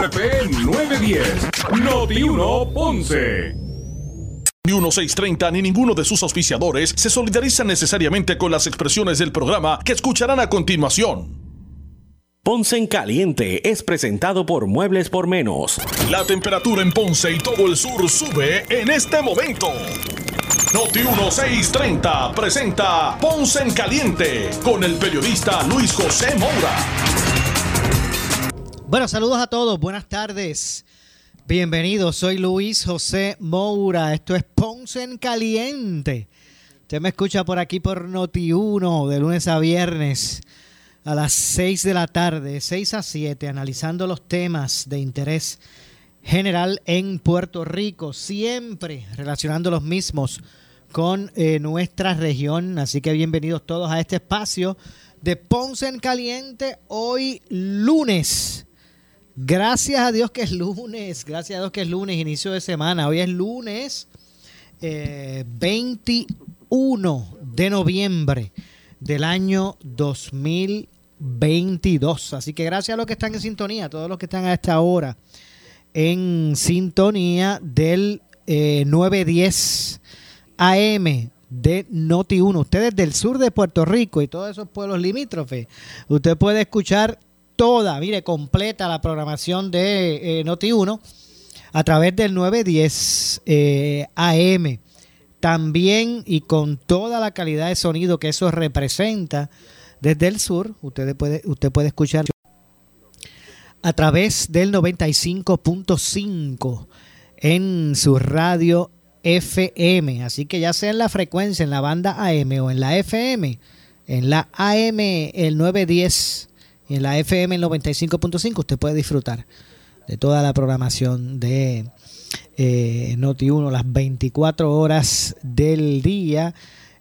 RP 910, Noti 1 Ponce. Ni 1630 ni ninguno de sus auspiciadores se solidarizan necesariamente con las expresiones del programa que escucharán a continuación. Ponce en Caliente es presentado por Muebles por Menos. La temperatura en Ponce y todo el sur sube en este momento. Noti 1630 presenta Ponce en Caliente con el periodista Luis José Moura. Bueno, saludos a todos, buenas tardes. Bienvenidos, soy Luis José Moura. Esto es Ponce en Caliente. Usted me escucha por aquí por Noti 1 de lunes a viernes a las 6 de la tarde, 6 a 7, analizando los temas de interés general en Puerto Rico, siempre relacionando los mismos con eh, nuestra región. Así que bienvenidos todos a este espacio de Ponce en Caliente hoy lunes. Gracias a Dios que es lunes, gracias a Dios que es lunes, inicio de semana. Hoy es lunes 21 eh, de noviembre del año 2022. Así que gracias a los que están en sintonía, todos los que están a esta hora en sintonía del 910 eh, AM de Noti 1. Ustedes del sur de Puerto Rico y todos esos pueblos limítrofes, usted puede escuchar toda, mire, completa la programación de eh, Noti 1 a través del 910 eh, AM también y con toda la calidad de sonido que eso representa desde el sur, usted puede, usted puede escuchar a través del 95.5 en su radio FM. Así que ya sea en la frecuencia, en la banda AM o en la FM, en la AM el 910 y en la FM el 95.5, usted puede disfrutar de toda la programación de eh, Noti1 las 24 horas del día.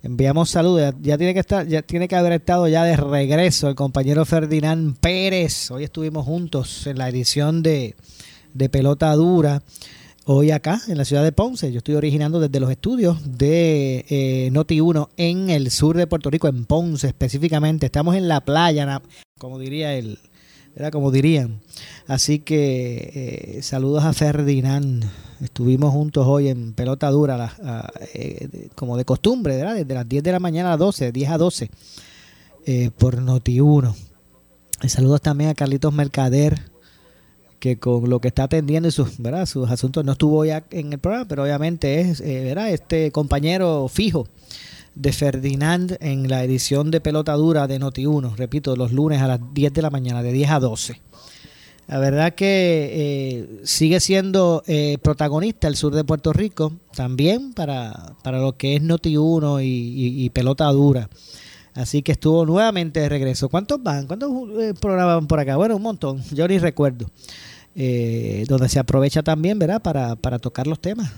Enviamos saludos. Ya, tiene que estar, ya tiene que haber estado ya de regreso el compañero Ferdinand Pérez. Hoy estuvimos juntos en la edición de, de Pelota Dura. Hoy acá en la ciudad de Ponce. Yo estoy originando desde los estudios de eh, Noti1 en el sur de Puerto Rico, en Ponce específicamente. Estamos en la playa, como diría el, era como dirían. Así que eh, saludos a Ferdinand. Estuvimos juntos hoy en pelota dura, eh, como de costumbre. Desde las 10 de la mañana a las 12, 10 a 12, eh, por Noti1. saludos también a Carlitos Mercader, que con lo que está atendiendo sus, ¿verdad? sus asuntos no estuvo ya en el programa, pero obviamente es este compañero fijo de Ferdinand en la edición de Pelota Dura de Noti1, repito, los lunes a las 10 de la mañana, de 10 a 12. La verdad que eh, sigue siendo eh, protagonista el sur de Puerto Rico, también para, para lo que es Noti1 y, Pelota Dura. Así que estuvo nuevamente de regreso. ¿Cuántos van? ¿Cuántos eh, programas van por acá? Bueno, un montón, yo ni recuerdo. donde se aprovecha también, ¿verdad? Para, para tocar los temas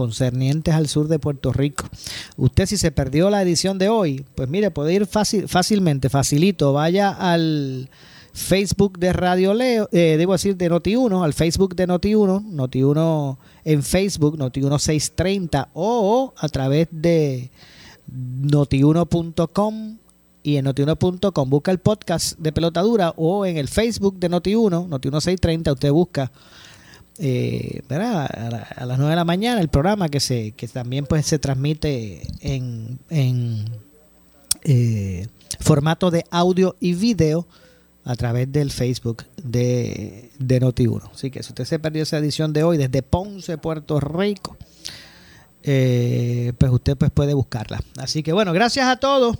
concernientes al sur de Puerto Rico. Usted si se perdió la edición de hoy, pues mire, puede ir fácil, fácilmente, facilito, vaya al Facebook de Radio Leo, eh, debo decir de Noti1, al Facebook de Noti1, Noti1 en Facebook, Noti1 630 o a través de noti1.com y en noti1.com busca el podcast de Pelotadura o en el Facebook de Noti1, Noti1 630, usted busca eh, A, las 9 de la mañana el programa que se que también pues se transmite en, en eh, formato de audio y video a través del Facebook de, de Noti1. Así que si usted se perdió esa edición de hoy desde Ponce, Puerto Rico, eh, pues usted pues puede buscarla. Así que bueno, gracias a todos.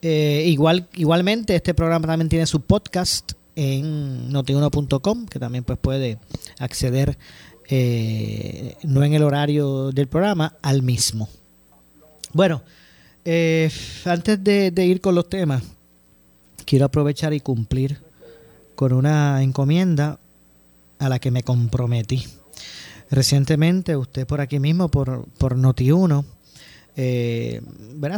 Eh, igual, igualmente, este programa también tiene su podcast en notiuno.com, que también pues puede acceder, eh, no en el horario del programa, al mismo. Bueno, antes de ir con los temas, quiero aprovechar y cumplir con una encomienda a la que me comprometí. Recientemente, usted por aquí mismo, por, por Noti1, eh,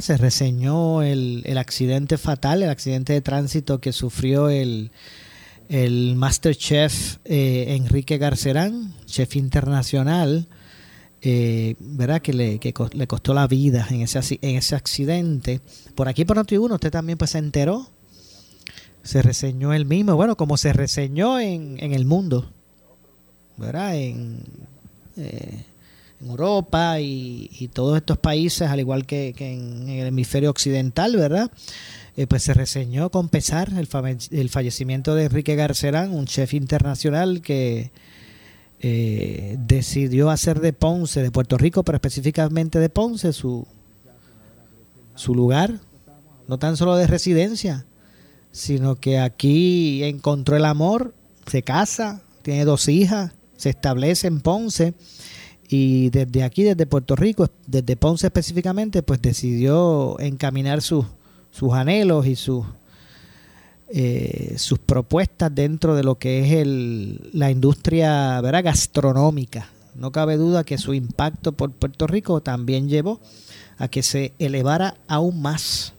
se reseñó el, accidente fatal, el accidente de tránsito que sufrió el, el Masterchef eh, Enrique Garcerán, chef internacional, eh, ¿verdad? Que, le, que le costó la vida en ese, en ese accidente. Por aquí por Noti1 usted también pues se enteró se reseñó el mismo, bueno, como se reseñó en, en el mundo, ¿verdad? En, eh, Europa y, todos estos países, al igual que, en, el hemisferio occidental, ¿verdad? Eh, pues se reseñó con pesar el, fallecimiento de Enrique Garcerán, un chef internacional que eh, decidió hacer de Ponce, de Puerto Rico, pero específicamente de Ponce, su, su lugar, no tan solo de residencia, sino que aquí encontró el amor, se casa, tiene dos hijas, se establece en Ponce y desde aquí, desde Puerto Rico, desde Ponce específicamente, pues decidió encaminar sus, sus anhelos y sus, eh, sus propuestas dentro de lo que es el, la industria ¿verdad? gastronómica. No cabe duda que su impacto por Puerto Rico también llevó a que se elevara aún más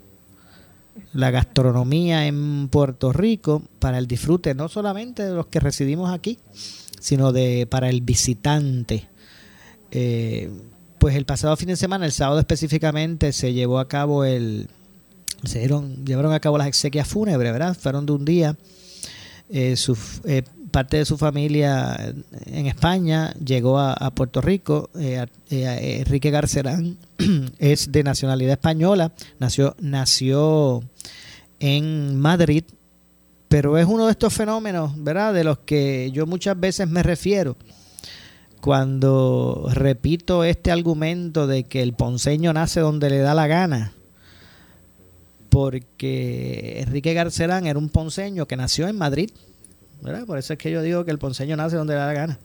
la gastronomía en Puerto Rico para el disfrute no solamente de los que residimos aquí, sino de para el visitante. Eh, pues el pasado fin de semana, el sábado específicamente, se llevó a cabo el se llevaron a cabo las exequias fúnebres, ¿verdad? Fueron de un día. Eh, su, eh, parte de su familia en España llegó a, Puerto Rico. Enrique Garcerán es de nacionalidad española, nació, nació en Madrid, pero es uno de estos fenómenos, ¿verdad? De los que yo muchas veces me refiero cuando repito este argumento de que el ponceño nace donde le da la gana. Porque Enrique Garcerán era un ponceño que nació en Madrid, ¿verdad? Por eso es que yo digo que el ponceño nace donde le da la gana.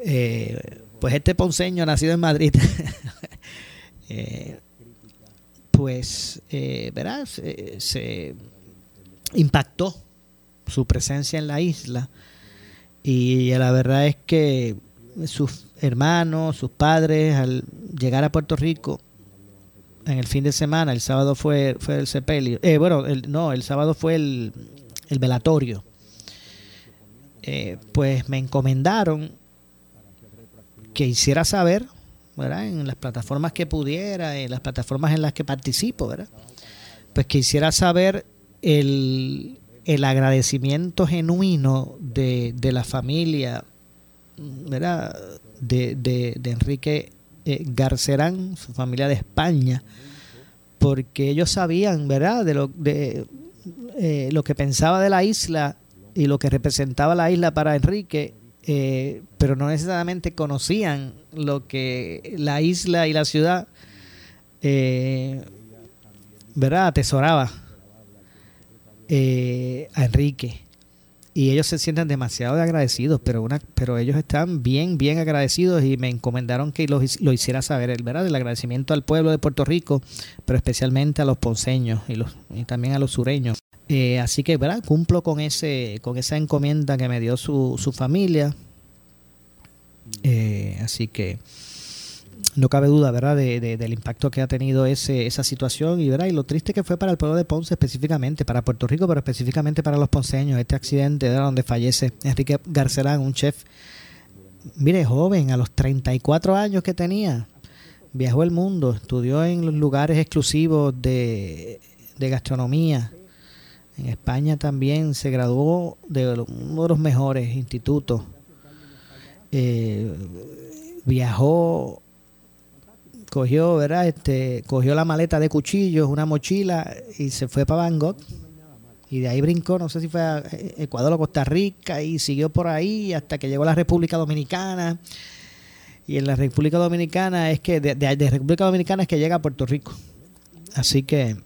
Eh, pues este ponceño nacido en Madrid, eh, pues, eh, ¿verdad? se impactó su presencia en la isla. Y la verdad es que sus hermanos, sus padres, al llegar a Puerto Rico en el fin de semana, el sábado fue, fue el sepelio, eh, bueno, el, no, el sábado fue el, el velatorio, eh, pues me encomendaron que hiciera saber, ¿verdad? En las plataformas que pudiera, en las plataformas en las que participo, ¿verdad? Pues que hiciera saber el, el agradecimiento genuino de, de la familia ¿verdad? De, de, Enrique eh, Garcerán, su familia de España, porque ellos sabían, ¿verdad?, de lo, de, eh, lo que pensaba de la isla y lo que representaba la isla para Enrique, eh, pero no necesariamente conocían lo que la isla y la ciudad, ¿verdad?, atesoraba a Enrique y ellos se sienten demasiado agradecidos, pero una, pero ellos están bien, bien agradecidos y me encomendaron que lo, lo hiciera saber, el verdad, el agradecimiento al pueblo de Puerto Rico, pero especialmente a los ponceños y, los, y también a los sureños. Eh, así que, ¿verdad? Cumplo con ese, con esa encomienda que me dio su, su familia. Eh, así que no cabe duda, ¿verdad?, de, del impacto que ha tenido ese, esa situación y, ¿verdad? y lo triste que fue para el pueblo de Ponce específicamente, para Puerto Rico, pero específicamente para los ponceños, este accidente donde fallece Enrique Garcelán, un chef, mire, joven, a los 34 años que tenía, viajó el mundo, estudió en los lugares exclusivos de, de gastronomía. En España también se graduó de uno de los mejores institutos. Eh, viajó cogió, ¿verdad? Este, cogió la maleta de cuchillos, una mochila y se fue para Bangkok. Y de ahí brincó, no sé si fue a Ecuador o Costa Rica y siguió por ahí hasta que llegó a la República Dominicana. Y en la República Dominicana es que, de, República Dominicana es que llega a Puerto Rico. Así que,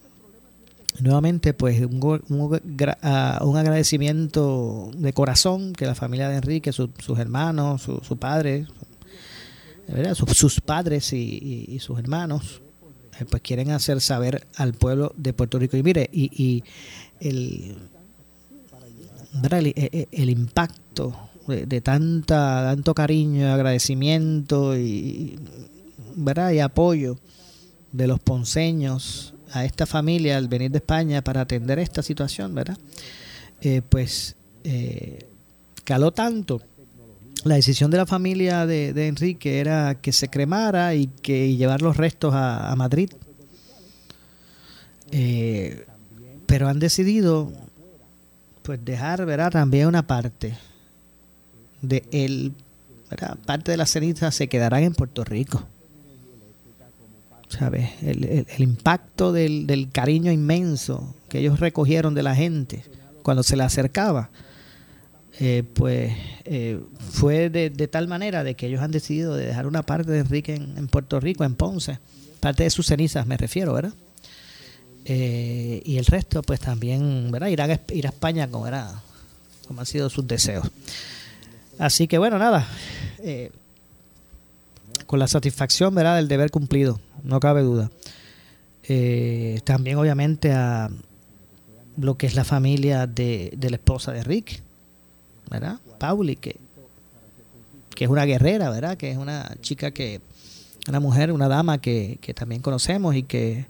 nuevamente, pues un, un, agradecimiento de corazón que la familia de Enrique, sus hermanos, su, su padre, sus, padres y, sus hermanos eh, pues quieren hacer saber al pueblo de Puerto Rico. Y mire y, el, el, impacto de, tanta tanto cariño agradecimiento y ¿verdad? y apoyo de los ponceños a esta familia al venir de España para atender esta situación verdad eh, pues eh, caló tanto la decisión de la familia de, Enrique era que se cremara y que llevar los restos a, Madrid. Eh, pero han decidido pues dejar verá también una parte de el parte de las cenizas se quedarán en Puerto Rico. ¿Sabes? El, impacto del, cariño inmenso que ellos recogieron de la gente cuando se le acercaba, eh, pues eh, fue de, tal manera de que ellos han decidido de dejar una parte de Enrique en, Puerto Rico, en Ponce, parte de sus cenizas me refiero, ¿verdad? Eh, y el resto, pues también, ¿verdad? Ir a, ir a España como, era, como han sido sus deseos. Así que bueno, nada, con la satisfacción, ¿verdad? Del deber cumplido, no cabe duda. también obviamente a lo que es la familia de, de la esposa de Rick, ¿verdad? Pauli, que, que es una guerrera, ¿verdad? Que es una chica que, una mujer, una dama que, que también conocemos y que,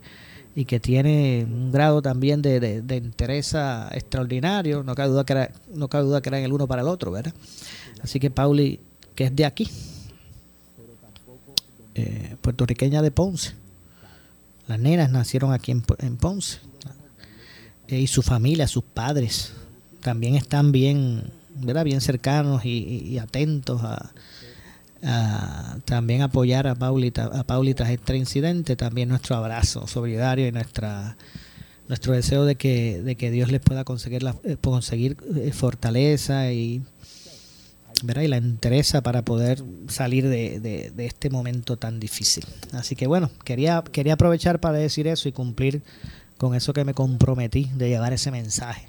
y que tiene un grado también de, de, interés extraordinario. No cabe, duda que era, no cabe duda que eran el uno para el otro, ¿verdad? Así que Pauli, que es de aquí, eh, puertorriqueña de Ponce. Las nenas nacieron aquí en, en Ponce. Eh, y su familia, sus padres, también están bien ¿verdad? bien cercanos y, atentos a, también apoyar a Pauli, a Pauli tras este incidente, también nuestro abrazo solidario y nuestra nuestro deseo de que, de que Dios les pueda conseguir, la, eh, conseguir eh, fortaleza y, ¿verdad? y la interesa para poder salir de, de, este momento tan difícil. Así que bueno, quería, quería aprovechar para decir eso y cumplir con eso que me comprometí de llevar ese mensaje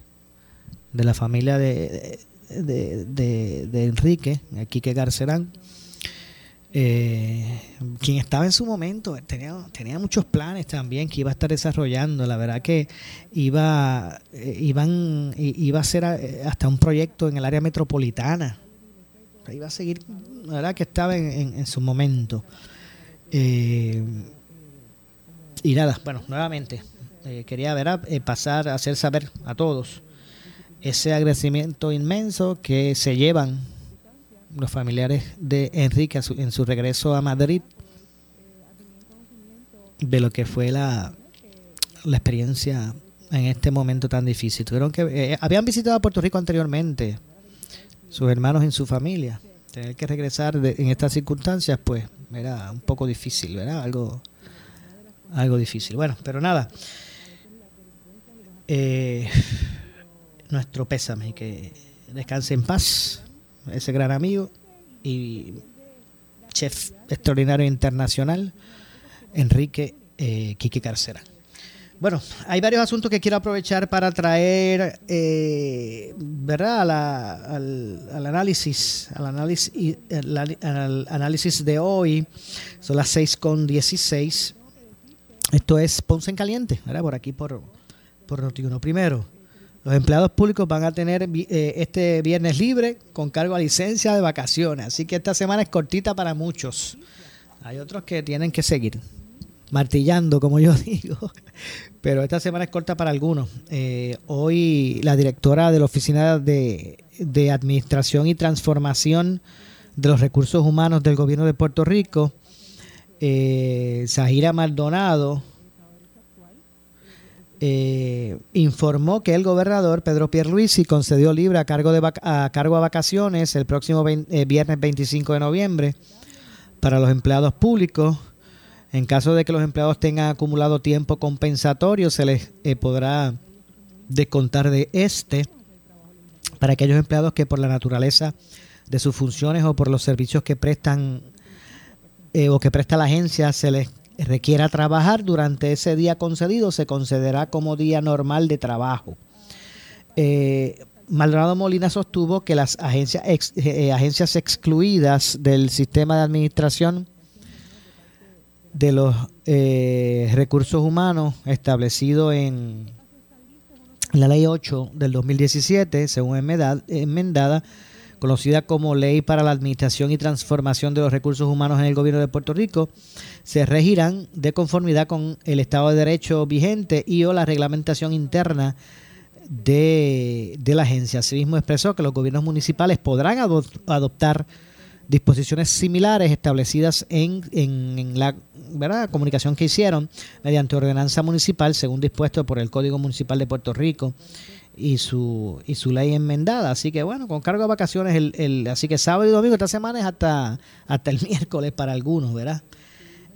de la familia de, de, de, Enrique, Quique Garcerán, eh, quien estaba en su momento, tenía, tenía muchos planes también que iba a estar desarrollando. La verdad que iba, eh, iban, iba a ser eh, hasta un proyecto en el área metropolitana. Iba a seguir, la verdad que estaba en, en, su momento. y nada, bueno, nuevamente, quería ver, pasar a hacer saber a todos ese agradecimiento inmenso que se llevan los familiares de Enrique en su regreso a Madrid de lo que fue la, la experiencia en este momento tan difícil. Tuvieron que eh, habían visitado a Puerto Rico anteriormente, sus hermanos en su familia. Tener que regresar en estas circunstancias, pues, era un poco difícil, ¿verdad? Algo, algo difícil. Bueno, pero nada. Eh, nuestro pésame que descanse en paz ese gran amigo y chef extraordinario internacional, Enrique eh, Quique Carcera. Bueno, hay varios asuntos que quiero aprovechar para traer, eh, ¿verdad? al, análisis, al análisis, al análisis de hoy. Son las 6 con 16. Esto es Ponce en Caliente, ¿verdad? Por aquí, por, por Notiuno. Primero, los empleados públicos van a tener eh, este viernes libre con cargo a licencia de vacaciones. Así que esta semana es cortita para muchos. Hay otros que tienen que seguir martillando, como yo digo. Pero esta semana es corta para algunos. Eh, hoy la directora de la Oficina de, Administración y Transformación de los Recursos Humanos del Gobierno de Puerto Rico, eh, Zahira Maldonado, eh, informó que el gobernador Pedro Pierluisi concedió libre a cargo, de a, cargo a vacaciones el próximo eh, viernes 25 de noviembre para los empleados públicos. En caso de que los empleados tengan acumulado tiempo compensatorio, se les eh, podrá descontar de este para aquellos empleados que por la naturaleza de sus funciones o por los servicios que prestan o que presta la agencia se les requiera trabajar durante ese día concedido, se concederá como día normal de trabajo. Eh, Maldonado Molina sostuvo que las agencias, eh, agencias excluidas del sistema de administración de los eh, recursos humanos establecido en la ley 8 del 2017, según enmendada, conocida como Ley para la Administración y Transformación de los Recursos Humanos en el Gobierno de Puerto Rico, se regirán de conformidad con el Estado de Derecho vigente y o la reglamentación interna de, la agencia. Asimismo expresó que los gobiernos municipales podrán adoptar disposiciones similares establecidas en, en, la ¿verdad? comunicación que hicieron mediante ordenanza municipal según dispuesto por el Código Municipal de Puerto Rico y su, y su ley enmendada. Así que bueno, con cargo de vacaciones, el, el, así que sábado y domingo esta semana es hasta, hasta el miércoles para algunos, ¿verdad?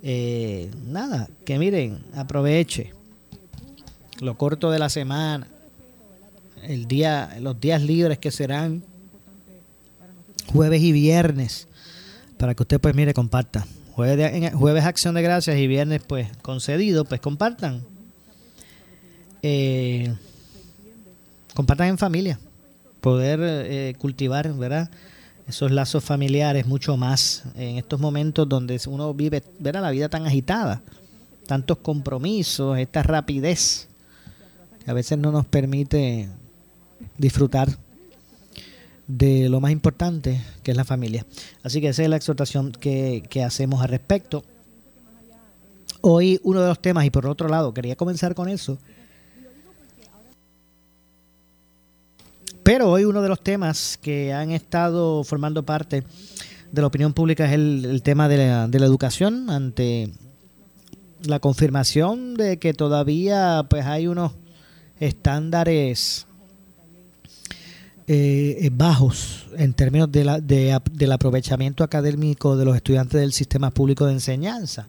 Eh, nada, que miren, aproveche lo corto de la semana, el día, los días libres que serán jueves y viernes, para que usted pues mire, comparta. Jueves, jueves acción de gracias y viernes pues concedido, pues compartan. Eh, compartan en familia, poder eh, cultivar, ¿verdad? Esos lazos familiares mucho más en estos momentos donde uno vive, ¿verdad? La vida tan agitada, tantos compromisos, esta rapidez que a veces no nos permite disfrutar de lo más importante que es la familia. Así que esa es la exhortación que, que hacemos al respecto. Hoy uno de los temas, y por otro lado, quería comenzar con eso, Pero hoy uno de los temas que han estado formando parte de la opinión pública es el, tema de la, educación ante la confirmación de que todavía pues hay unos estándares eh, bajos en términos de la, del aprovechamiento académico de los estudiantes del sistema público de enseñanza.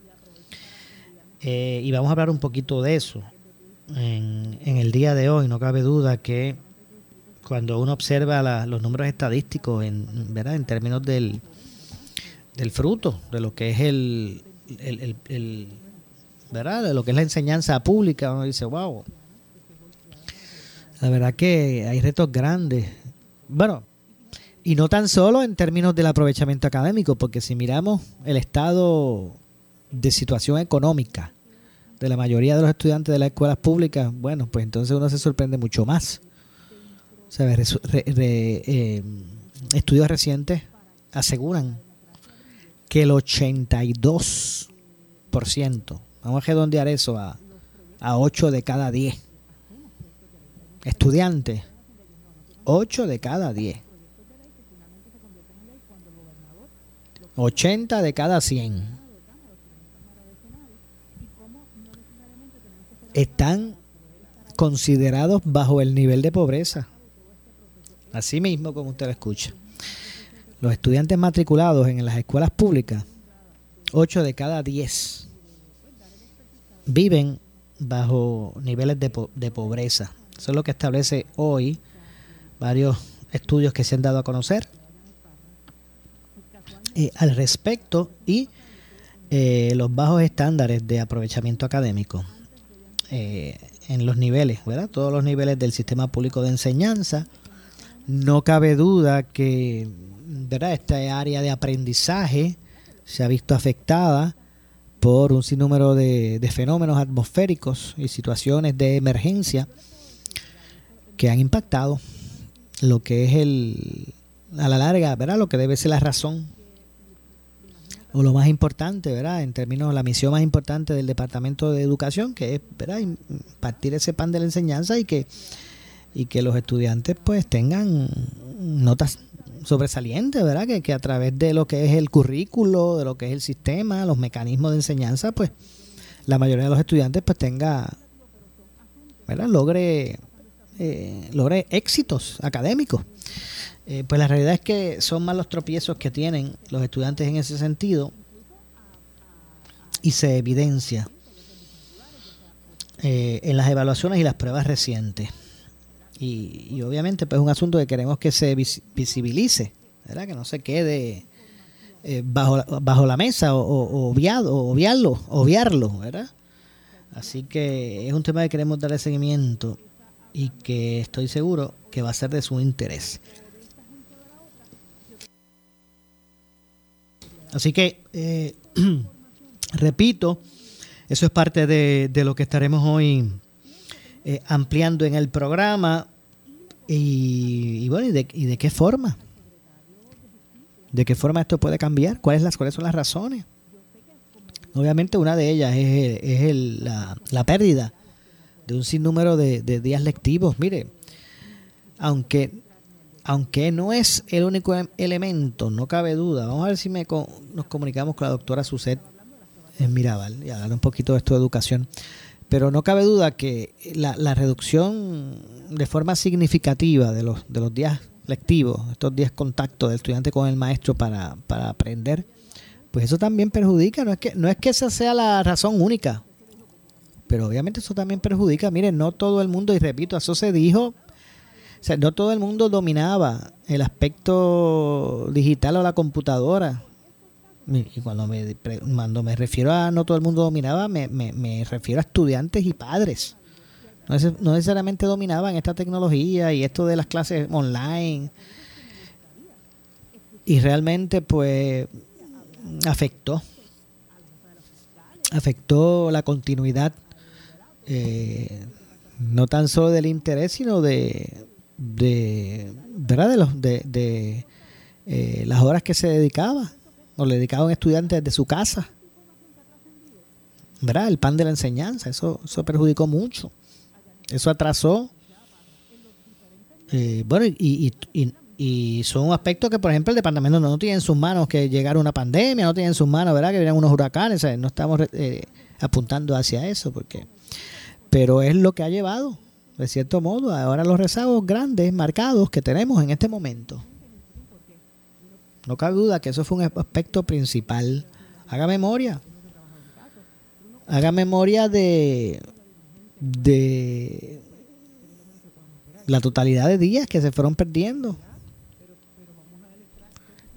Eh, y vamos a hablar un poquito de eso en, en el día de hoy. No cabe duda que cuando uno observa los números estadísticos en, ¿verdad? en términos del, del fruto, de lo que es el, ¿verdad? De lo que es la enseñanza pública, uno dice, wow, la verdad que hay retos grandes. Bueno, y no tan solo en términos del aprovechamiento académico, porque si miramos el estado de situación económica de la mayoría de los estudiantes de las escuelas públicas, bueno, pues entonces uno se sorprende mucho más. Eh, estudios recientes aseguran que el 82%, vamos a redondear eso a, a 8 de cada 10 estudiantes, 8 de cada 10, 80 de cada 100 están considerados bajo el nivel de pobreza. Así mismo como usted lo escucha. Los estudiantes matriculados en las escuelas públicas, 8 de cada 10, viven bajo niveles de, de pobreza. Eso es lo que establece hoy varios estudios que se han dado a conocer eh, al respecto y eh, los bajos estándares de aprovechamiento académico eh, en los niveles, ¿verdad? Todos los niveles del sistema público de enseñanza, no cabe duda que ¿verdad? esta área de aprendizaje se ha visto afectada por un sinnúmero de, fenómenos atmosféricos y situaciones de emergencia que han impactado lo que es el a la larga, ¿verdad? Lo que debe ser la razón o lo más importante, ¿verdad? En términos de la misión más importante del Departamento de Educación, que es, ¿verdad? Impartir ese pan de la enseñanza y que y que los estudiantes pues tengan notas sobresalientes, ¿verdad? Que, que a través de lo que es el currículo, de lo que es el sistema, los mecanismos de enseñanza, pues la mayoría de los estudiantes pues tenga, ¿verdad? Logre, eh, logre éxitos académicos. Eh, pues la realidad es que son más los tropiezos que tienen los estudiantes en ese sentido y se evidencia eh, en las evaluaciones y las pruebas recientes. Y, obviamente pues es un asunto que queremos que se visibilice, ¿verdad? Que no se quede eh, bajo, bajo la mesa o, o, obviado, obviarlo, obviarlo, ¿verdad? Así que es un tema que queremos darle seguimiento y que estoy seguro que va a ser de su interés. Así que, eh, repito, eso es parte de, de, lo que estaremos hoy eh, ampliando en el programa. Y, bueno, ¿y de, ¿y de, qué forma? ¿De qué forma esto puede cambiar? ¿Cuáles, las, cuáles son las razones? Obviamente una de ellas es, es el, la, la, pérdida de un sinnúmero de, de, días lectivos. Mire, aunque, aunque no es el único em, elemento, no cabe duda. Vamos a ver si me, nos comunicamos con la doctora Suset en Mirabal y hablar un poquito de esto de educación. Pero no cabe duda que la, reducción de forma significativa de los, de los días lectivos, estos días contacto del estudiante con el maestro para, aprender, pues eso también perjudica. No es, que, no es que esa sea la razón única, pero obviamente eso también perjudica. Miren, no todo el mundo, y repito, eso se dijo, no todo el mundo dominaba el aspecto digital o la computadora. Y cuando me, cuando me refiero a no todo el mundo dominaba, me, me, me refiero a estudiantes y padres. No, no necesariamente dominaban esta tecnología y esto de las clases online. Y realmente, pues, afectó. Afectó la continuidad eh, no tan solo del interés, sino de, de ¿verdad? De, los, de, de eh, las horas que se dedicaba, o le dedicaban estudiantes de su casa. ¿Verdad? El pan de la enseñanza, eso, eso perjudicó mucho. Eso atrasó. Eh, bueno, y, son aspectos que, por ejemplo, el departamento no, tiene en sus manos que llegar una pandemia, no tiene en sus manos, ¿verdad? Que vienen unos huracanes, no estamos apuntando hacia eso, porque pero es lo que ha llevado, de cierto modo, ahora los rezagos grandes, marcados que tenemos en este momento. No cabe duda que eso fue un aspecto principal. Haga memoria. Haga memoria de, de la totalidad de días que se fueron perdiendo.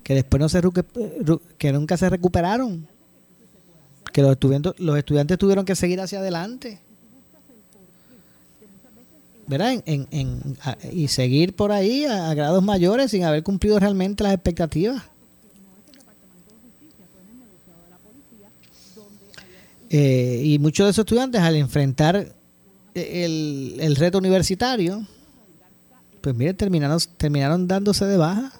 Que después no se que nunca se recuperaron. Que los estudiantes, los estudiantes tuvieron que seguir hacia adelante. ¿Verdad? En, en, y seguir por ahí a, grados mayores sin haber cumplido realmente las expectativas. Eh, y muchos de esos estudiantes al enfrentar el, el reto universitario, pues miren, terminaron, terminaron dándose de baja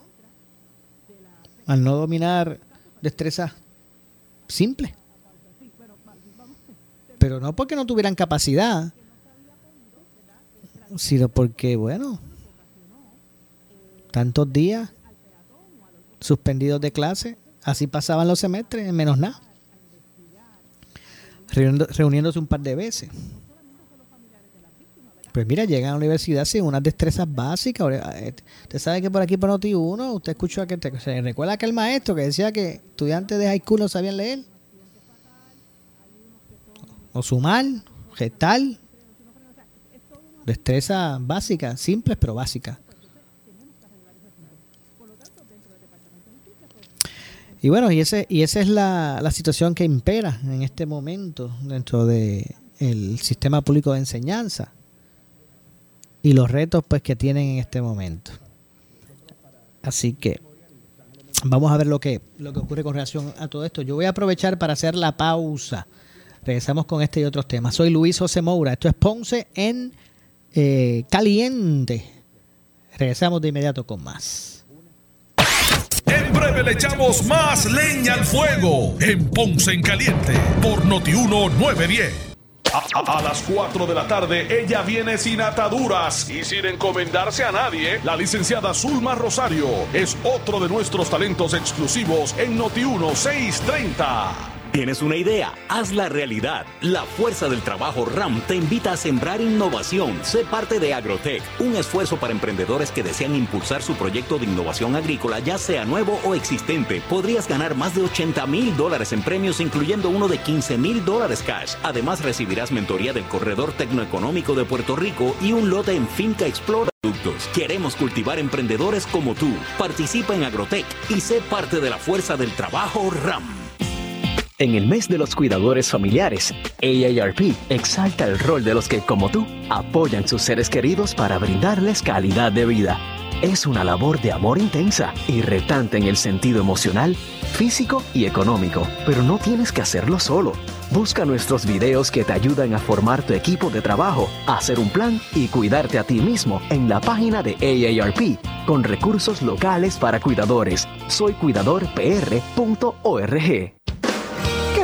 al no dominar destrezas simples. Pero no porque no tuvieran capacidad, sino porque, bueno, tantos días suspendidos de clase, así pasaban los semestres, en menos nada, reuniéndose un par de veces. Pues mira, llegan a la universidad sin unas destrezas básicas. Eh, usted sabe que por aquí por Noti 1, usted escuchó a que se recuerda aquel maestro que decía que estudiantes de high school no sabían leer. O sumar, gestal, Destreza básica, simples pero básicas. Y bueno, y, ese, y esa es la, la, situación que impera en este momento dentro del el sistema público de enseñanza y los retos pues que tienen en este momento. Así que vamos a ver lo que, lo que ocurre con relación a todo esto. Yo voy a aprovechar para hacer la pausa. Regresamos con este y otros temas. Soy Luis José Moura. Esto es Ponce en eh, caliente. Regresamos de inmediato con más. En breve le echamos más leña al fuego en Ponce en Caliente por Notiuno 910. A, a, las 4 de la tarde, ella viene sin ataduras y sin encomendarse a nadie. La licenciada Zulma Rosario es otro de nuestros talentos exclusivos en Noti1 630. ¿Tienes una idea? Hazla realidad. La Fuerza del Trabajo RAM te invita a sembrar innovación. Sé parte de Agrotech, un esfuerzo para emprendedores que desean impulsar su proyecto de innovación agrícola, ya sea nuevo o existente. Podrías ganar más de 80 mil dólares en premios, incluyendo uno de 15 mil dólares cash. Además, recibirás mentoría del Corredor Tecnoeconómico de Puerto Rico y un lote en Finca Explora. Queremos cultivar emprendedores como tú. Participa en Agrotech y sé parte de la Fuerza del Trabajo RAM. En el mes de los cuidadores familiares, AARP exalta el rol de los que, como tú, apoyan sus seres queridos para brindarles calidad de vida. Es una labor de amor intensa y retante en el sentido emocional, físico y económico, pero no tienes que hacerlo solo. Busca nuestros videos que te ayudan a formar tu equipo de trabajo, hacer un plan y cuidarte a ti mismo en la página de AARP con recursos locales para cuidadores. Soycuidadorpr.org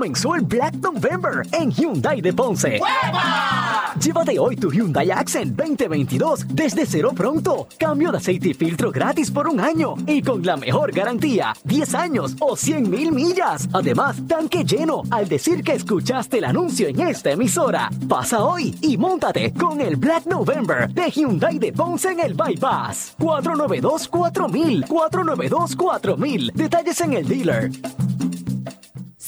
Comenzó el Black November en Hyundai de Ponce. Llévate hoy tu Hyundai Accent 2022 desde cero pronto. Cambio de aceite y filtro gratis por un año y con la mejor garantía, 10 años o 100 mil millas. Además, tanque lleno al decir que escuchaste el anuncio en esta emisora. Pasa hoy y montate con el Black November de Hyundai de Ponce en el Bypass. 492 4000 492 4000. Detalles en el dealer.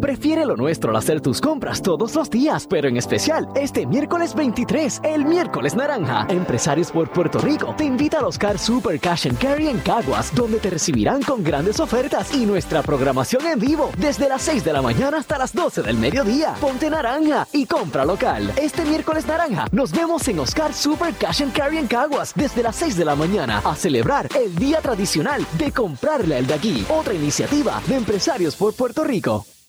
Prefiere lo nuestro al hacer tus compras todos los días, pero en especial este miércoles 23, el miércoles naranja. Empresarios por Puerto Rico te invita a Oscar Super Cash and Carry en Caguas, donde te recibirán con grandes ofertas y nuestra programación en vivo desde las 6 de la mañana hasta las 12 del mediodía. Ponte naranja y compra local. Este miércoles naranja nos vemos en Oscar Super Cash and Carry en Caguas desde las 6 de la mañana a celebrar el día tradicional de comprarle al de aquí. Otra iniciativa de Empresarios por Puerto Rico.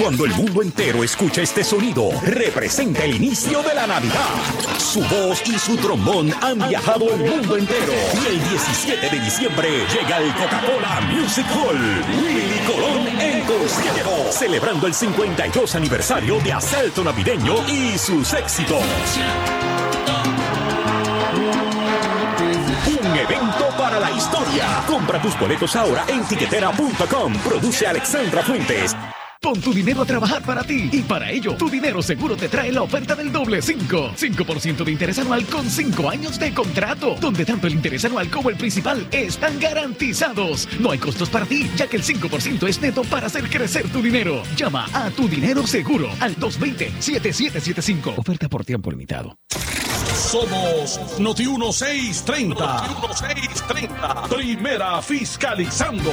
Cuando el mundo entero escucha este sonido, representa el inicio de la Navidad. Su voz y su trombón han viajado el mundo entero. Y el 17 de diciembre llega el Coca-Cola Music Hall. Willy Colón en concierto, celebrando el 52 aniversario de Asalto Navideño y sus éxitos. Un evento para la historia. Compra tus boletos ahora en tiquetera.com. Produce Alexandra Fuentes. Pon tu dinero a trabajar para ti y para ello tu dinero seguro te trae la oferta del doble 5. 5% de interés anual con 5 años de contrato, donde tanto el interés anual como el principal están garantizados. No hay costos para ti, ya que el 5% es neto para hacer crecer tu dinero. Llama a tu dinero seguro al 220-7775. Oferta por tiempo limitado. Somos Noti 1630. Noti 1630. Primera fiscalizando.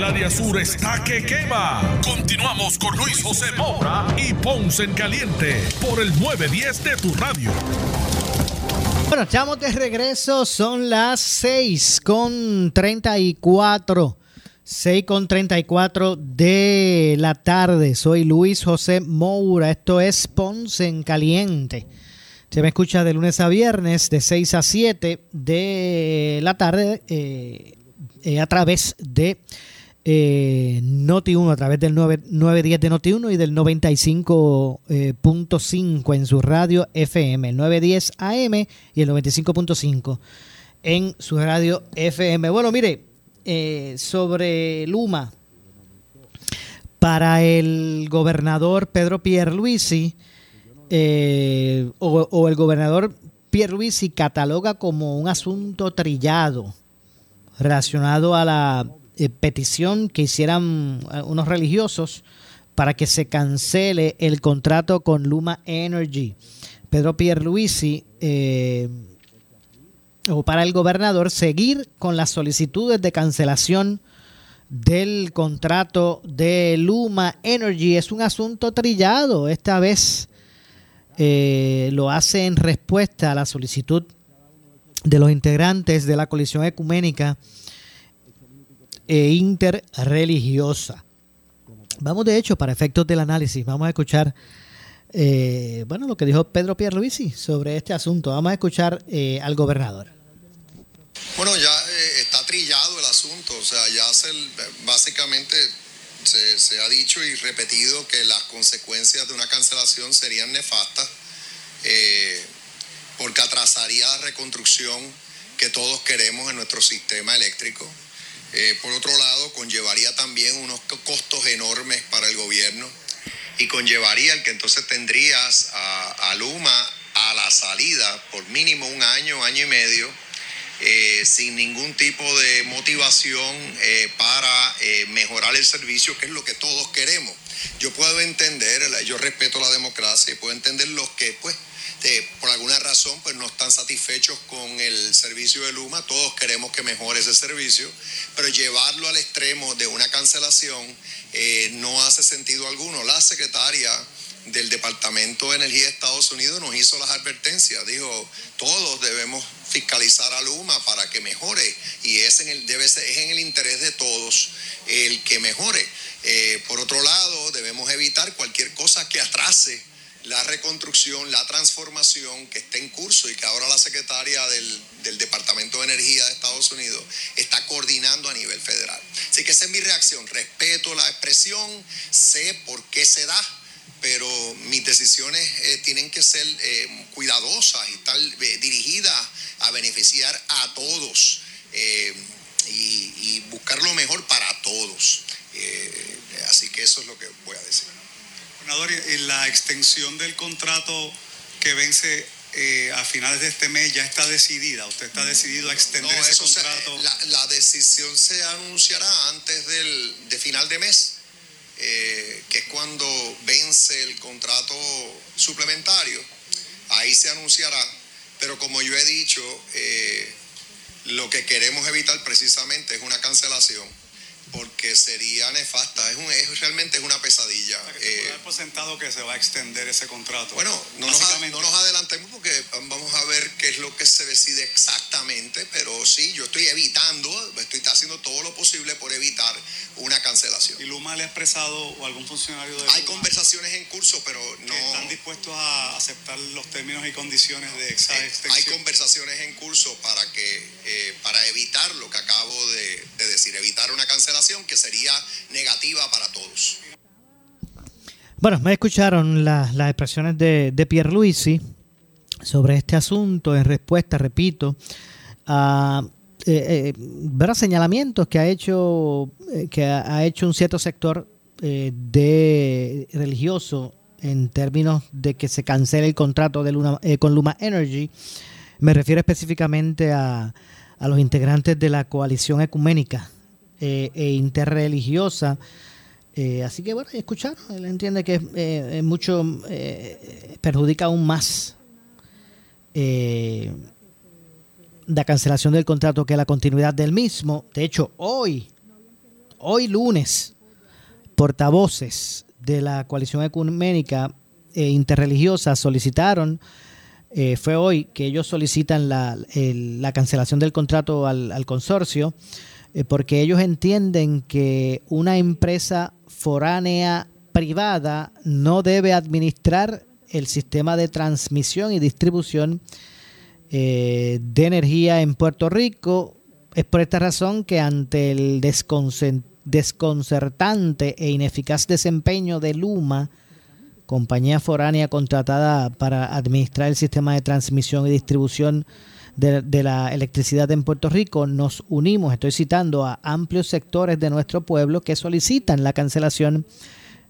El área sur está que quema. Continuamos con Luis José Moura y Ponce en Caliente por el 910 de tu radio. Bueno, estamos de regreso, son las 6 con 34. 6 con 34 de la tarde. Soy Luis José Moura. Esto es Ponce en Caliente. Se me escucha de lunes a viernes, de 6 a 7 de la tarde, eh, eh, a través de eh, Noti 1 a través del 9, 910 de Noti 1 y del 95.5 en su radio FM, el 910 AM y el 95.5 en su radio FM. Bueno, mire, eh, sobre Luma, para el gobernador Pedro Pierluisi, eh, o, o el gobernador Pierluisi cataloga como un asunto trillado relacionado a la eh, petición que hicieran eh, unos religiosos para que se cancele el contrato con Luma Energy. Pedro Pierluisi eh, o para el gobernador seguir con las solicitudes de cancelación del contrato de Luma Energy. Es un asunto trillado. Esta vez lo hace en respuesta a la solicitud de los integrantes de la colisión ecuménica e interreligiosa. Vamos de hecho, para efectos del análisis, vamos a escuchar eh, bueno, lo que dijo Pedro Pierluisi sobre este asunto. Vamos a escuchar eh, al gobernador. Bueno, ya eh, está trillado el asunto, o sea, ya se, básicamente se, se, ha dicho y repetido que las consecuencias de una cancelación serían nefastas, porque atrasaría la reconstrucción que todos queremos en nuestro sistema eléctrico. Por otro lado, conllevaría también unos costos enormes para el gobierno y conllevaría el que entonces tendrías a, Luma a la salida por mínimo un año, año y medio, eh, sin ningún tipo de motivación eh, para eh, mejorar el servicio, que es lo que todos queremos. Yo puedo entender, yo respeto la democracia y puedo entender los que, pues, por alguna razón, pues no están satisfechos con el servicio de Luma. Todos queremos que mejore ese servicio, pero llevarlo al extremo de una cancelación no hace sentido alguno. La secretaria del Departamento de Energía de Estados Unidos nos hizo las advertencias. Dijo, todos debemos fiscalizar a Luma para que mejore y es en el, debe ser, es en el interés de todos el que mejore. Eh, por otro lado, debemos evitar cualquier cosa que atrase la reconstrucción, la transformación que está en curso y que ahora la secretaria del, del, Departamento de Energía de Estados Unidos está coordinando a nivel federal. Así que esa es mi reacción. Respeto la expresión, sé por qué se da, pero mis decisiones eh, tienen que ser eh, cuidadosas y estar eh, dirigidas a beneficiar a todos y, buscar lo mejor para todos. así que eso es lo que voy a decir. Gobernador, la extensión del contrato que vence a finales de este mes ya está decidida. ¿Usted está decidido a extender ese contrato? la, decisión se anunciará antes del de final de mes. Eh, que es cuando vence el contrato suplementario, ahí se anunciará. Pero como yo he dicho, eh, lo que queremos evitar precisamente es una cancelación porque sería nefasta. Es, un, es realmente es una pesadilla. eh, por sentado que se va a extender ese contrato. Bueno, no nos, no nos, adelantemos porque vamos a ver qué es lo que se decide exactamente, pero sí, yo estoy evitando, estoy haciendo todo lo posible por evitar una cancelación. ¿Y Luma le ha expresado o algún funcionario de Hay conversaciones en curso, pero no... ¿Están dispuestos a aceptar los términos y condiciones de esa eh, extensión? Hay conversaciones en curso para, que, eh, para evitar lo que acabo de, de decir, evitar una cancelación que sería negativa para todos. Bueno, me escucharon las expresiones de, de Pierluisi sobre este asunto en respuesta, repito, a eh, eh señalamientos que ha hecho eh, que ha, hecho un cierto sector eh, de religioso en términos de que se cancele el contrato de Luna, con Luma Energy. Me refiero específicamente a, a los integrantes de la coalición ecuménica eh, e interreligiosa. Eh, así que bueno, escuchar, él entiende que eh, mucho perjudica aún más la cancelación del contrato que la continuidad del mismo. De hecho, hoy, hoy lunes, portavoces de la coalición ecuménica e interreligiosa solicitaron, fue hoy que ellos solicitan la, la cancelación del contrato al consorcio eh, porque ellos entienden que una empresa foránea privada no debe administrar el sistema de transmisión y distribución eh, de energía en Puerto Rico. Es por esta razón que ante el desconcertante e ineficaz desempeño de Luma, compañía foránea contratada para administrar el sistema de transmisión y distribución de, la electricidad en Puerto Rico, nos unimos, estoy citando, a amplios sectores de nuestro pueblo que solicitan la cancelación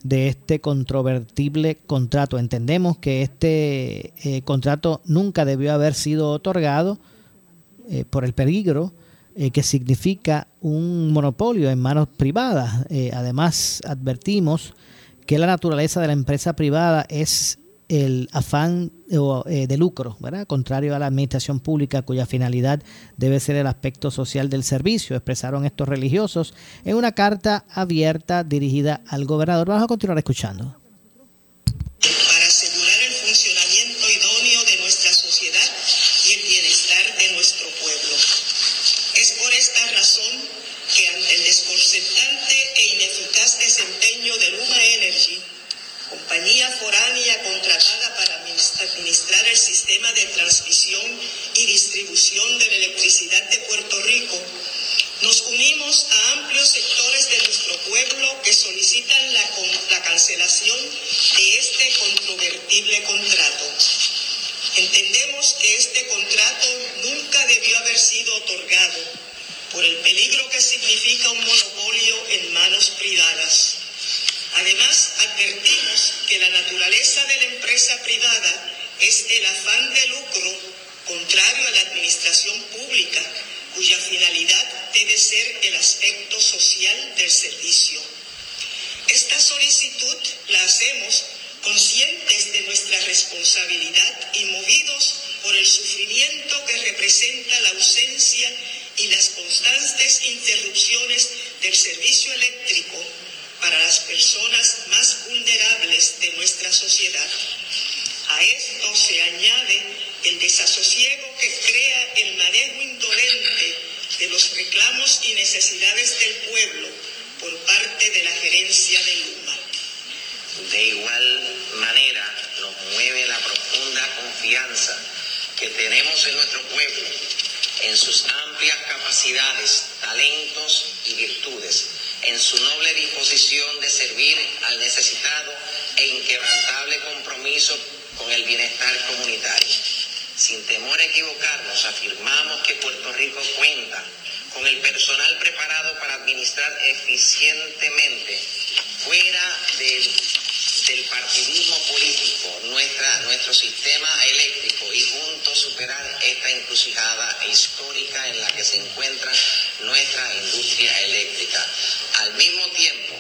de este controvertible contrato. Entendemos que este eh, contrato nunca debió haber sido otorgado eh, por el peligro eh, que significa un monopolio en manos privadas. además, advertimos que la naturaleza de la empresa privada es el afán eh, eh, de lucro, ¿verdad? contrario a la administración pública cuya finalidad debe ser el aspecto social del servicio, expresaron estos religiosos en una carta abierta dirigida al gobernador. Vamos a continuar escuchando. con el bienestar comunitario. Sin temor a equivocarnos, afirmamos que Puerto Rico cuenta con el personal preparado para administrar eficientemente, fuera del, partidismo político, nuestra, nuestro sistema eléctrico y juntos superar esta encrucijada histórica en la que se encuentra nuestra industria eléctrica. Al mismo tiempo,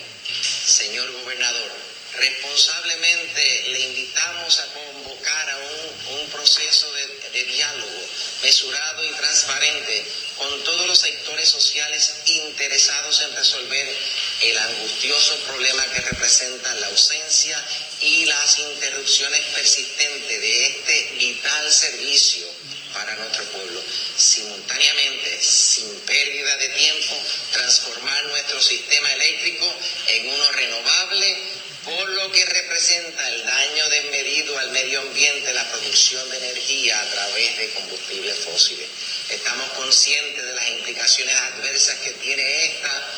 señor gobernador, responsablemente le invitamos vamos a convocar a un, un proceso de, de diálogo mesurado y transparente con todos los sectores sociales interesados en resolver el angustioso problema que representa la ausencia y las interrupciones persistentes de este vital servicio para nuestro pueblo. Simultáneamente, sin pérdida de tiempo, transformar nuestro sistema eléctrico en uno renovable por lo que representa el daño desmedido al medio ambiente la producción de energía a través de combustibles fósiles. Estamos conscientes de las implicaciones adversas que tiene esta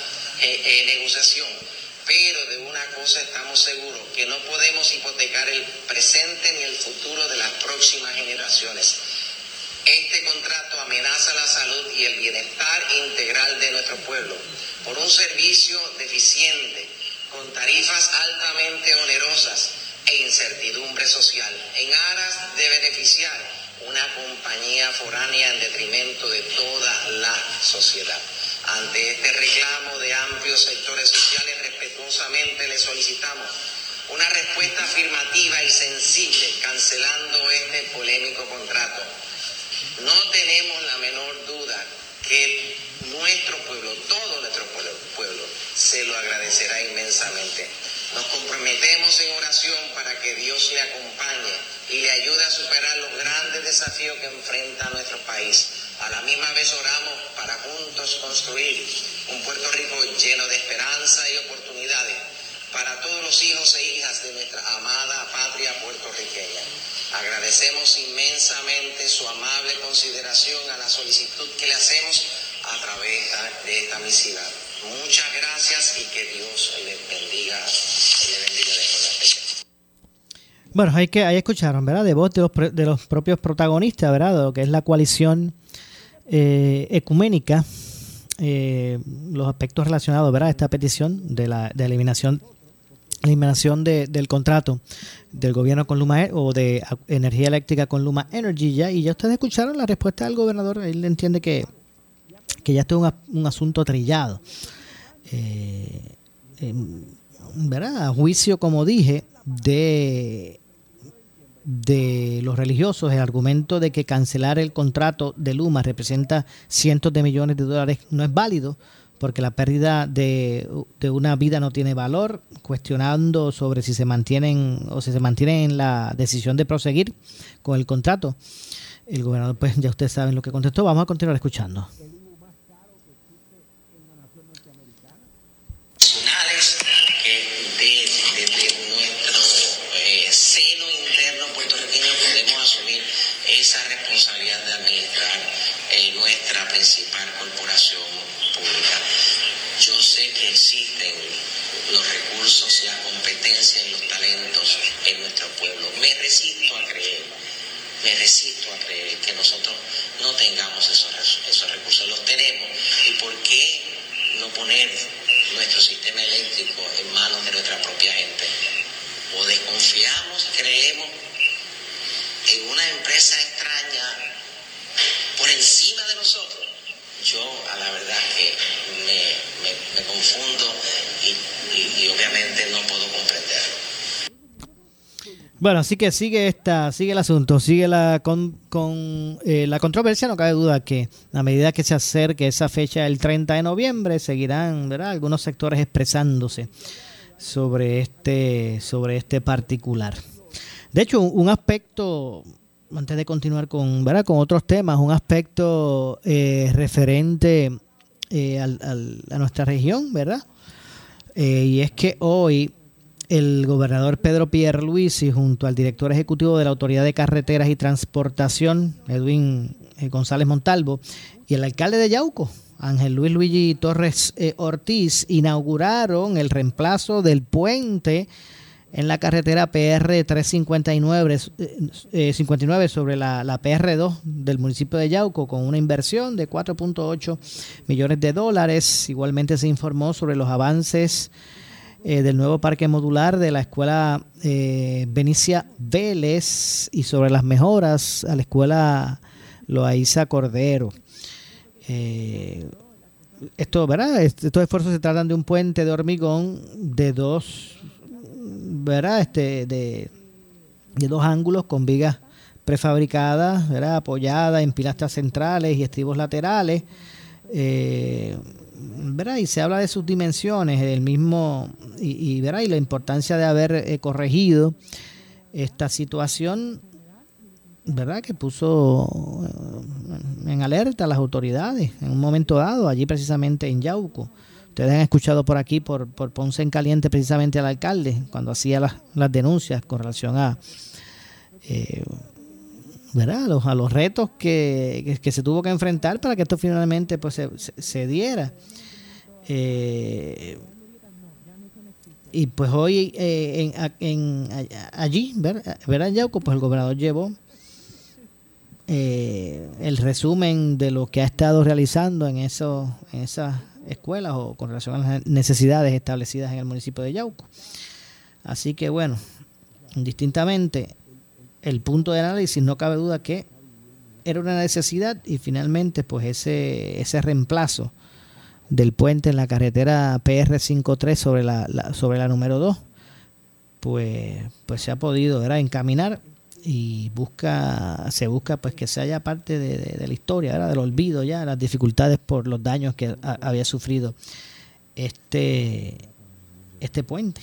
eh, eh, negociación, pero de una cosa estamos seguros, que no podemos hipotecar el presente ni el futuro de las próximas generaciones. Este contrato amenaza la salud y el bienestar integral de nuestro pueblo por un servicio deficiente con tarifas altamente onerosas e incertidumbre social, en aras de beneficiar una compañía foránea en detrimento de toda la sociedad. Ante este reclamo de amplios sectores sociales, respetuosamente le solicitamos una respuesta afirmativa y sensible, cancelando este polémico contrato. No tenemos la menor duda que nuestro pueblo, todo nuestro pueblo, se lo agradecerá inmensamente. Nos comprometemos en oración para que Dios le acompañe y le ayude a superar los grandes desafíos que enfrenta nuestro país. A la misma vez oramos para juntos construir un Puerto Rico lleno de esperanza y oportunidades para todos los hijos e hijas de nuestra amada patria puertorriqueña. Agradecemos inmensamente su amable consideración a la solicitud que le hacemos a través de esta misiva. Muchas gracias y que Dios les bendiga, les bendiga de forma. Bueno, hay que, ahí escucharon, ¿verdad? De voz de los, de los propios protagonistas, ¿verdad? Lo que es la coalición eh, ecuménica, eh, los aspectos relacionados, ¿verdad? Esta petición de la de eliminación eliminación de, del contrato del gobierno con Luma e, o de energía eléctrica con Luma Energy ya y ya ustedes escucharon la respuesta del gobernador él entiende que que ya esto es un, asunto trillado eh, ¿verdad? a juicio como dije de de los religiosos el argumento de que cancelar el contrato de Luma representa cientos de millones de dólares no es válido porque la pérdida de, una vida no tiene valor, cuestionando sobre si se mantienen o si se mantienen en la decisión de proseguir con el contrato. El gobernador, pues ya ustedes saben lo que contestó. Vamos a continuar escuchando. me resisto a creer que nosotros no tengamos esos, esos recursos. Los tenemos. ¿Y por qué no poner nuestro sistema eléctrico en manos de nuestra propia gente? O desconfiamos, creemos en una empresa extraña por encima de nosotros. Yo a la verdad que me, confundo y obviamente no puedo comprenderlo. Bueno, así que sigue esta, sigue el asunto, sigue la con, con eh, la controversia, no cabe duda que a medida que se acerque esa fecha el 30 de noviembre, seguirán, ¿verdad? algunos sectores expresándose sobre este sobre este particular. De hecho, un aspecto antes de continuar con, ¿verdad? con otros temas, un aspecto eh, referente eh, a nuestra región, ¿verdad? y es que hoy el gobernador Pedro Pierluisi junto al director ejecutivo de la Autoridad de Carreteras y Transportación, Edwin eh, González Montalvo, y el alcalde de Yauco, Ángel Luis Luigi Torres eh, Ortiz, inauguraron el reemplazo del puente en la carretera PR 359 59 sobre la, la PR2 del municipio de Yauco con una inversión de 4.8 millones de dólares. Igualmente se informó sobre los avances eh, del nuevo parque modular de la escuela eh, Benicia Vélez y sobre las mejoras a la escuela Loaiza Cordero. Eh, esto, ¿verdad? Estos esfuerzos se tratan de un puente de hormigón de dos, ¿verdad? Este, de, dos ángulos con vigas prefabricadas, ¿verdad? apoyadas en pilastras centrales y estribos laterales. ¿Verdad? Y se habla de sus dimensiones, el mismo, y, ¿verdad? y la importancia de haber eh, corregido esta situación, ¿verdad? Que puso eh, en alerta a las autoridades en un momento dado, allí precisamente en Yauco. Ustedes han escuchado por aquí, por, por Ponce en Caliente, precisamente al alcalde, cuando hacía las, las denuncias con relación a, eh, ¿verdad? A, los, a los retos que, que, se tuvo que enfrentar para que esto finalmente pues, se, se diera. Eh, y pues hoy eh, en, allí, ¿verdad, Yauco? Pues el gobernador llevó eh, el resumen de lo que ha estado realizando en, eso, en esas escuelas o con relación a las necesidades establecidas en el municipio de Yauco. Así que bueno, indistintamente, el punto de análisis no cabe duda que era una necesidad y finalmente pues ese, ese reemplazo del puente en la carretera PR53 sobre la, sobre la número 2, pues, pues se ha podido encaminar y busca se busca pues que se haya parte de, la historia, del olvido ya, las dificultades por los daños que había sufrido este, este puente.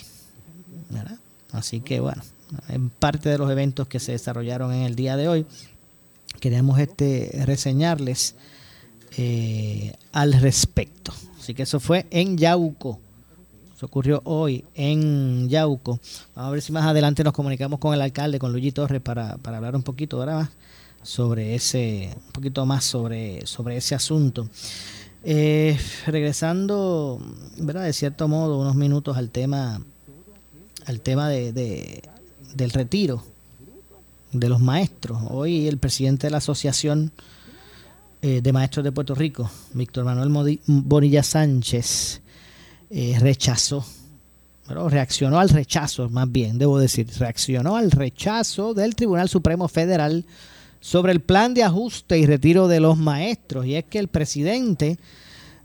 Así que bueno, en parte de los eventos que se desarrollaron en el día de hoy, queremos este, reseñarles eh, al respecto. Así que eso fue en Yauco. Eso ocurrió hoy en Yauco. Vamos a ver si más adelante nos comunicamos con el alcalde, con Luigi Torres, para, hablar un poquito ahora sobre ese, un poquito más sobre, sobre ese asunto. Eh, regresando, ¿verdad? De cierto modo, unos minutos al tema, al tema de, del retiro de los maestros. Hoy el presidente de la asociación eh, de Maestros de Puerto Rico, Víctor Manuel Bonilla Sánchez, eh, rechazó reaccionó al rechazo, más bien, debo decir, reaccionó al rechazo del Tribunal Supremo Federal sobre el plan de ajuste y retiro de los maestros. Y es que el presidente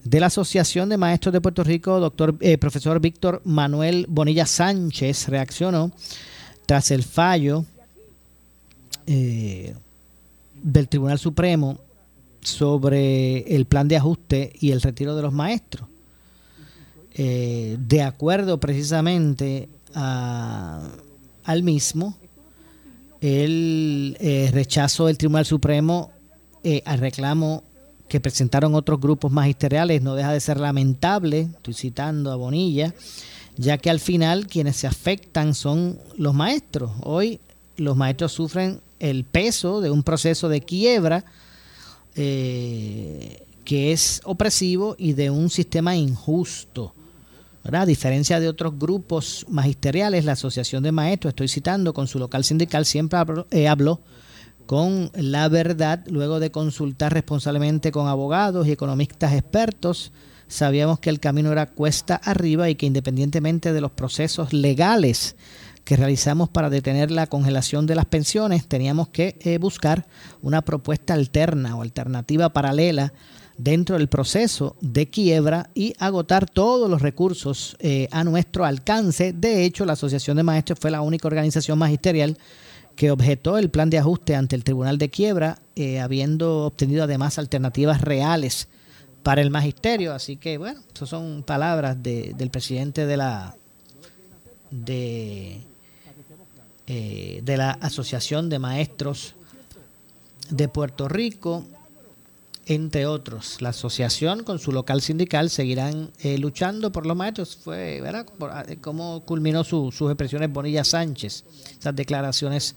de la Asociación de Maestros de Puerto Rico, doctor, eh, profesor Víctor Manuel Bonilla Sánchez, reaccionó tras el fallo eh, del Tribunal Supremo sobre el plan de ajuste y el retiro de los maestros. Eh, de acuerdo precisamente al mismo, el eh, rechazo del Tribunal Supremo eh, al reclamo que presentaron otros grupos magisteriales no deja de ser lamentable, estoy citando a Bonilla, ya que al final quienes se afectan son los maestros. Hoy los maestros sufren el peso de un proceso de quiebra que es opresivo y de un sistema injusto. A diferencia de otros grupos magisteriales, la Asociación de Maestros, estoy citando, con su local sindical siempre eh, habló, con la verdad luego de consultar responsablemente con abogados y economistas expertos. Sabíamos que el camino era cuesta arriba y que independientemente de los procesos legales que realizamos para detener la congelación de las pensiones, teníamos que eh, buscar una propuesta alterna o alternativa paralela dentro del proceso de quiebra y agotar todos los recursos eh, a nuestro alcance. De hecho, la Asociación de Maestros fue la única organización magisterial que objetó el plan de ajuste ante el Tribunal de Quiebra, eh, habiendo obtenido además alternativas reales para el magisterio. Así que, bueno, esas son palabras del presidente de la de, eh, de la Asociación de Maestros de Puerto Rico entre otros. La asociación con su local sindical seguirán eh, luchando por los maestros. Fue, ¿verdad? Ah, cómo culminó sus expresiones Bonilla Sánchez, esas declaraciones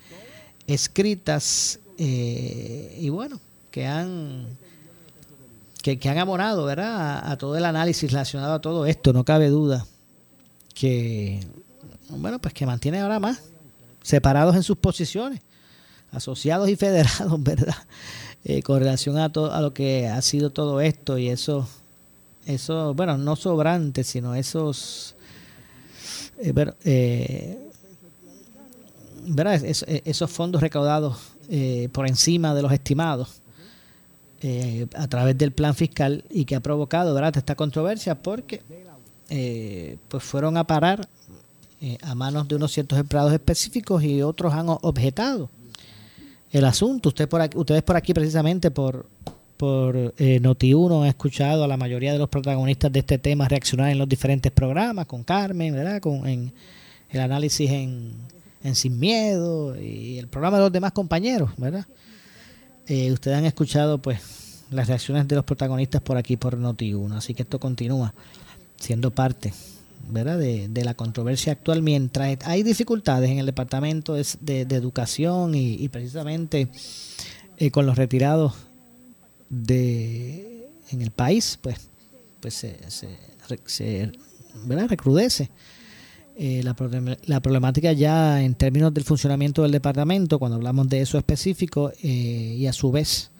escritas eh, y bueno, que han que, han abonado, ¿verdad? A, todo el análisis relacionado a todo esto, no cabe duda que bueno, pues que mantiene ahora más separados en sus posiciones, asociados y federados, ¿verdad? Eh, con relación a, a lo que ha sido todo esto y eso, eso bueno, no sobrantes, sino esos, eh, eh, esos fondos recaudados por encima de los estimados a través del plan fiscal y que ha provocado ¿verdad? esta controversia porque pues fueron a parar a manos de unos ciertos empleados específicos y otros han objetado el asunto. Usted por aquí, ustedes por aquí precisamente por, por eh, Noti1 han escuchado a la mayoría de los protagonistas de este tema reaccionar en los diferentes programas, con Carmen, ¿verdad? Con en el análisis en, en Sin Miedo y el programa de los demás compañeros, ¿verdad? Eh, ustedes han escuchado pues las reacciones de los protagonistas por aquí por Noti1, así que esto continúa siendo parte ¿verdad? De, la controversia actual mientras hay dificultades en el Departamento de, de, Educación y, precisamente eh, con los retirados de en el país, pues, pues se, se, ¿verdad? recrudece. Eh, la, la, problemática ya en términos del funcionamiento del departamento, cuando hablamos de eso específico, eh, y a su vez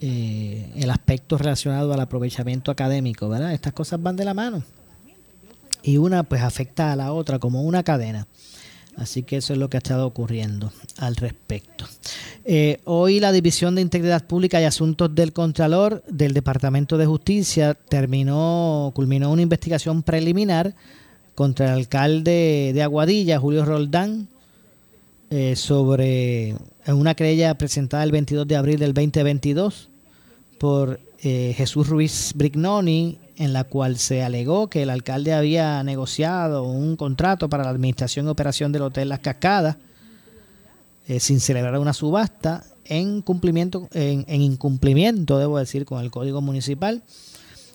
el aspecto relacionado al aprovechamiento académico, ¿verdad? Estas cosas van de la mano y una pues afecta a la otra como una cadena. Así que eso es lo que ha estado ocurriendo al respecto. Eh, hoy la División de Integridad Pública y Asuntos del Contralor del Departamento de Justicia terminó, culminó una investigación preliminar contra el alcalde de Aguadilla, Julio Roldán, eh, sobre una querella presentada el 22 de abril del 2022 por eh, Jesús Ruiz Brignoni en la cual se alegó que el alcalde había negociado un contrato para la administración y operación del Hotel Las Cascadas eh, sin celebrar una subasta en cumplimiento, en, incumplimiento, debo decir, con el Código Municipal.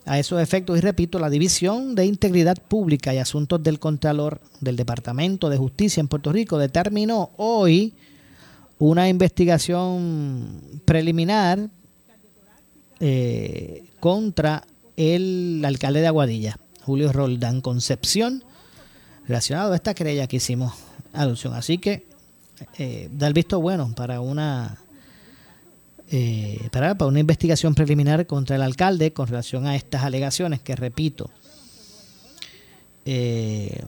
A esos efectos, y repito, la División de Integridad Pública y Asuntos del Contralor del Departamento de Justicia en Puerto Rico determinó hoy una investigación preliminar eh, contra el alcalde de Aguadilla, Julio Roldán Concepción, relacionado a esta querella que hicimos alusión. Así que eh, da el visto bueno para una eh, para, una investigación preliminar contra el alcalde con relación a estas alegaciones que repito eh,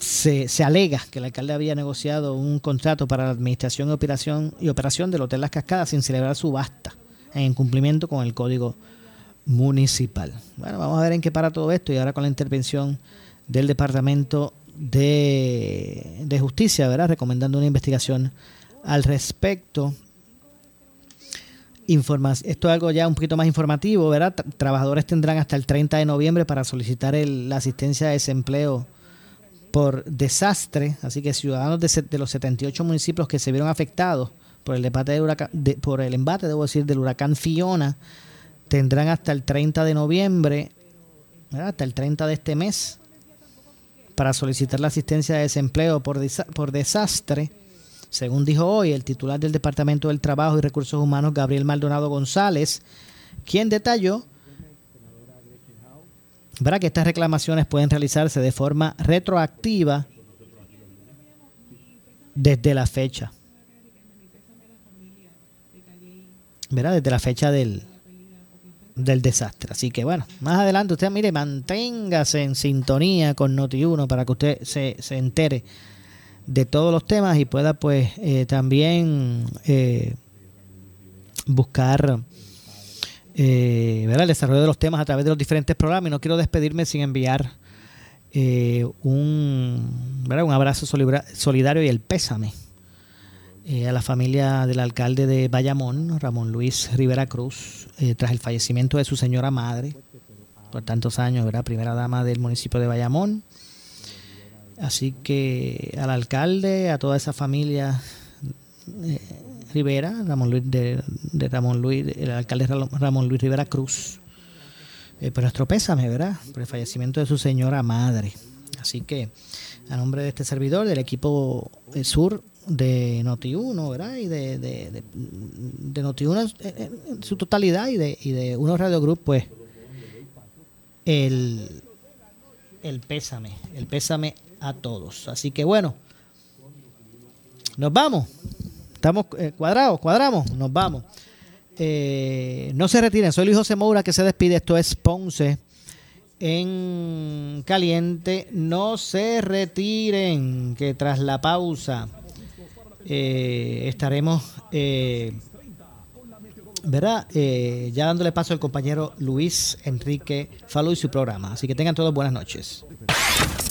se, se, alega que el alcalde había negociado un contrato para la administración y operación, y operación del Hotel Las Cascadas sin celebrar subasta en cumplimiento con el código municipal. Bueno, vamos a ver en qué para todo esto y ahora con la intervención del Departamento de, de Justicia, ¿verdad? Recomendando una investigación al respecto. Informa esto es algo ya un poquito más informativo, ¿verdad? Trabajadores tendrán hasta el 30 de noviembre para solicitar la asistencia de desempleo por desastre, así que ciudadanos de, los 78 municipios que se vieron afectados por el, embate por el embate, debo decir, del huracán Fiona, tendrán hasta el 30 de noviembre, hasta el 30 de este mes, para solicitar la asistencia de desempleo por, por desastre. Según dijo hoy el titular del Departamento del Trabajo y Recursos Humanos, Gabriel Maldonado González, quien detalló verá que estas reclamaciones pueden realizarse de forma retroactiva desde la fecha. Verá, desde la fecha del, del desastre. Así que bueno, más adelante usted mire, manténgase en sintonía con Noti1 para que usted se, se entere de todos los temas y pueda pues eh, también eh, buscar eh, el desarrollo de los temas a través de los diferentes programas. Y no quiero despedirme sin enviar un, un abrazo solidario y el pésame a la familia del alcalde de Bayamón, Ramón Luis Rivera Cruz, tras el fallecimiento de su señora madre por tantos años, ¿verdad? primera dama del municipio de Bayamón Así que al alcalde, a toda esa familia eh, Rivera, Ramón Luis de, Ramón Luis, el alcalde Ramón Luis Rivera Cruz, eh, por nuestro pésame, ¿verdad? Por el fallecimiento de su señora madre. Así que a nombre de este servidor, del equipo eh, sur de Noti1, ¿verdad? Y de, Noti1 en, su totalidad y de, y de Uno Radio Group, pues el, el pésame, el pésame a todos. Así que bueno, nos vamos. Estamos eh, cuadrados, cuadramos, nos vamos. Eh, no se retiren, soy Luis José Moura que se despide. Esto es Ponce en caliente. No se retiren, que tras la pausa eh, estaremos, ¿verdad? ya dándole paso al compañero Luis Enrique Falú y su programa. Así que tengan todos buenas noches.